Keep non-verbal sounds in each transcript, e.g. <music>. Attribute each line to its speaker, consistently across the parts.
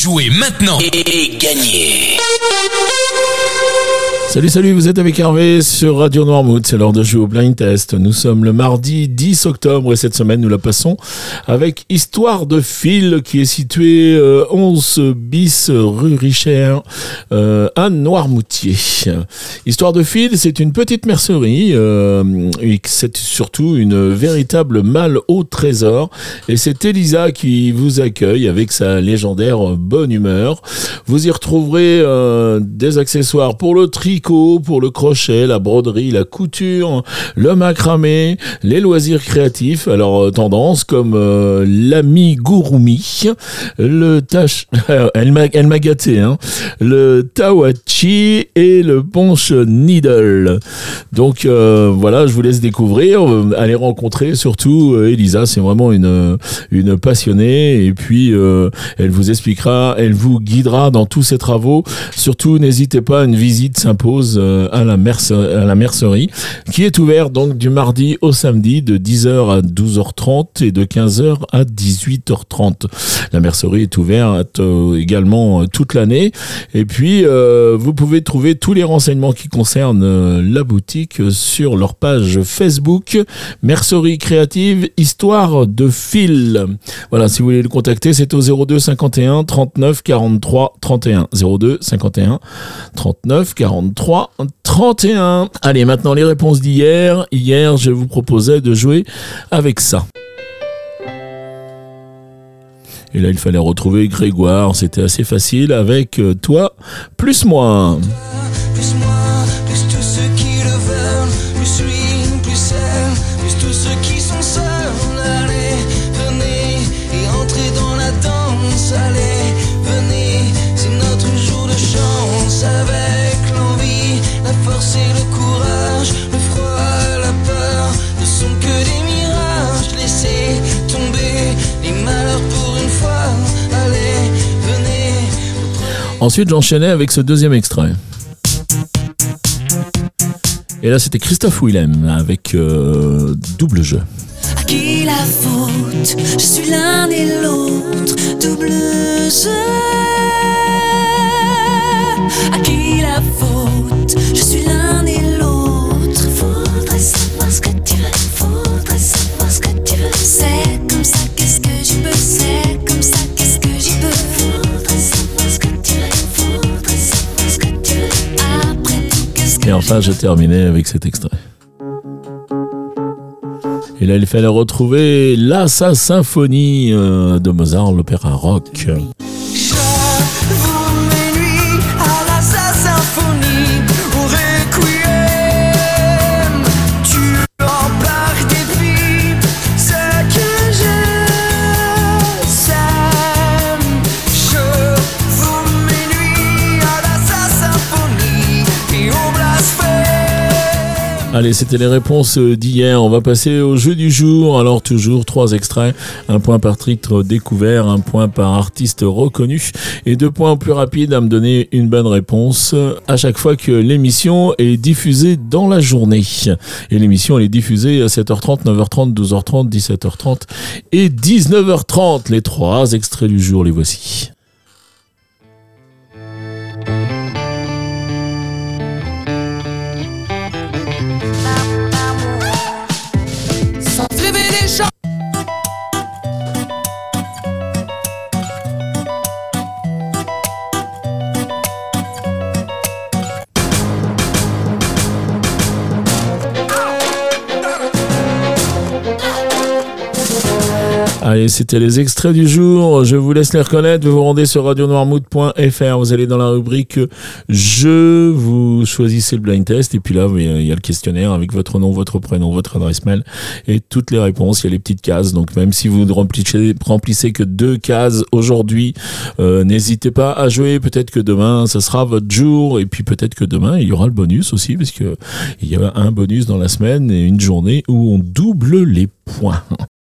Speaker 1: Jouez maintenant. Et gagnez
Speaker 2: Salut, salut, vous êtes avec Hervé sur Radio Noirmouth. C'est l'heure de jouer au blind test. Nous sommes le mardi 10 octobre et cette semaine, nous la passons avec Histoire de fil qui est située 11 euh, bis rue Richer euh, à Noirmoutier. Histoire de fil, c'est une petite mercerie euh, c'est surtout une véritable malle au trésor. Et c'est Elisa qui vous accueille avec sa légendaire bonne humeur. Vous y retrouverez des accessoires pour le tri pour le crochet, la broderie, la couture, le macramé, les loisirs créatifs. Alors euh, tendance comme euh, l'ami Gurumi, le tache, <laughs> elle m'a gâté, hein, le tawachi et le ponche needle. Donc euh, voilà, je vous laisse découvrir, allez rencontrer surtout Elisa, c'est vraiment une passionnée et puis elle vous expliquera, elle vous guidera dans tous ses travaux. Surtout n'hésitez pas, une visite s'impose euh, à la, mercerie, qui est ouvert donc du mardi au samedi de 10h à 12h30 et de 15h à 18h30. La mercerie est ouverte euh, également euh, toute l'année. Et puis, vous pouvez trouver tous les renseignements qui concernent la boutique sur leur page Facebook, Mercerie Créative, Histoire de Fil. Voilà, si vous voulez le contacter, c'est au 02 51 39 43 31. 02 51 39 43 3, 31. Allez, maintenant les réponses d'hier. Hier, je vous proposais de jouer avec ça. Et là, il fallait retrouver Grégoire. C'était assez facile avec euh, toi. Plus moi. Ensuite, j'enchaînais avec ce deuxième extrait. Et là, c'était Christophe Willem avec euh, double jeu.
Speaker 3: Et
Speaker 2: enfin, je terminais avec cet extrait. Et là, il fallait retrouver la sa symphonie euh, de Mozart, l'opéra rock. Allez, c'était les réponses d'hier. On va passer au jeu du jour. Alors toujours trois extraits, un point par titre découvert, un point par artiste reconnu et deux points plus rapides à me donner une bonne réponse à chaque fois que l'émission est diffusée dans la journée. Et l'émission elle est diffusée à 7h30, 9h30, 12h30, 17h30 et 19h30. Les trois extraits du jour, les voici. Allez, c'était les extraits du jour. Je vous laisse les reconnaître. Vous vous rendez sur radionoirmout.fr. Vous allez dans la rubrique Je. Vous choisissez le blind test. Et puis là, il y a le questionnaire avec votre nom, votre prénom, votre adresse mail et toutes les réponses. Il y a les petites cases. Donc, même si vous ne remplissez, remplissez que deux cases aujourd'hui, euh, n'hésitez pas à jouer. Peut-être que demain, ce sera votre jour. Et puis peut-être que demain, il y aura le bonus aussi, parce que il y a un bonus dans la semaine et une journée où on double les points. <laughs>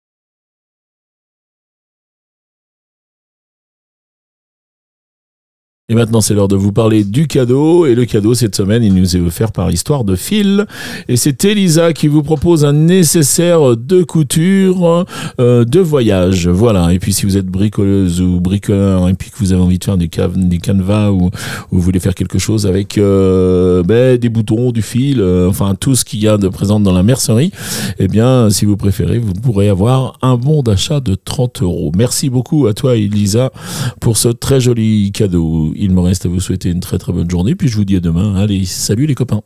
Speaker 2: Et maintenant, c'est l'heure de vous parler du cadeau. Et le cadeau, cette semaine, il nous est offert par Histoire de Fil. Et c'est Elisa qui vous propose un nécessaire de couture euh, de voyage. Voilà. Et puis, si vous êtes bricoleuse ou bricoleur et puis que vous avez envie de faire du, du canevas ou, ou vous voulez faire quelque chose avec euh, ben, des boutons, du fil, euh, enfin tout ce qu'il y a de présent dans la mercerie, eh bien, si vous préférez, vous pourrez avoir un bon d'achat de 30 euros. Merci beaucoup à toi, Elisa, pour ce très joli cadeau. Il me reste à vous souhaiter une très très bonne journée, puis je vous dis à demain. Allez, salut les copains.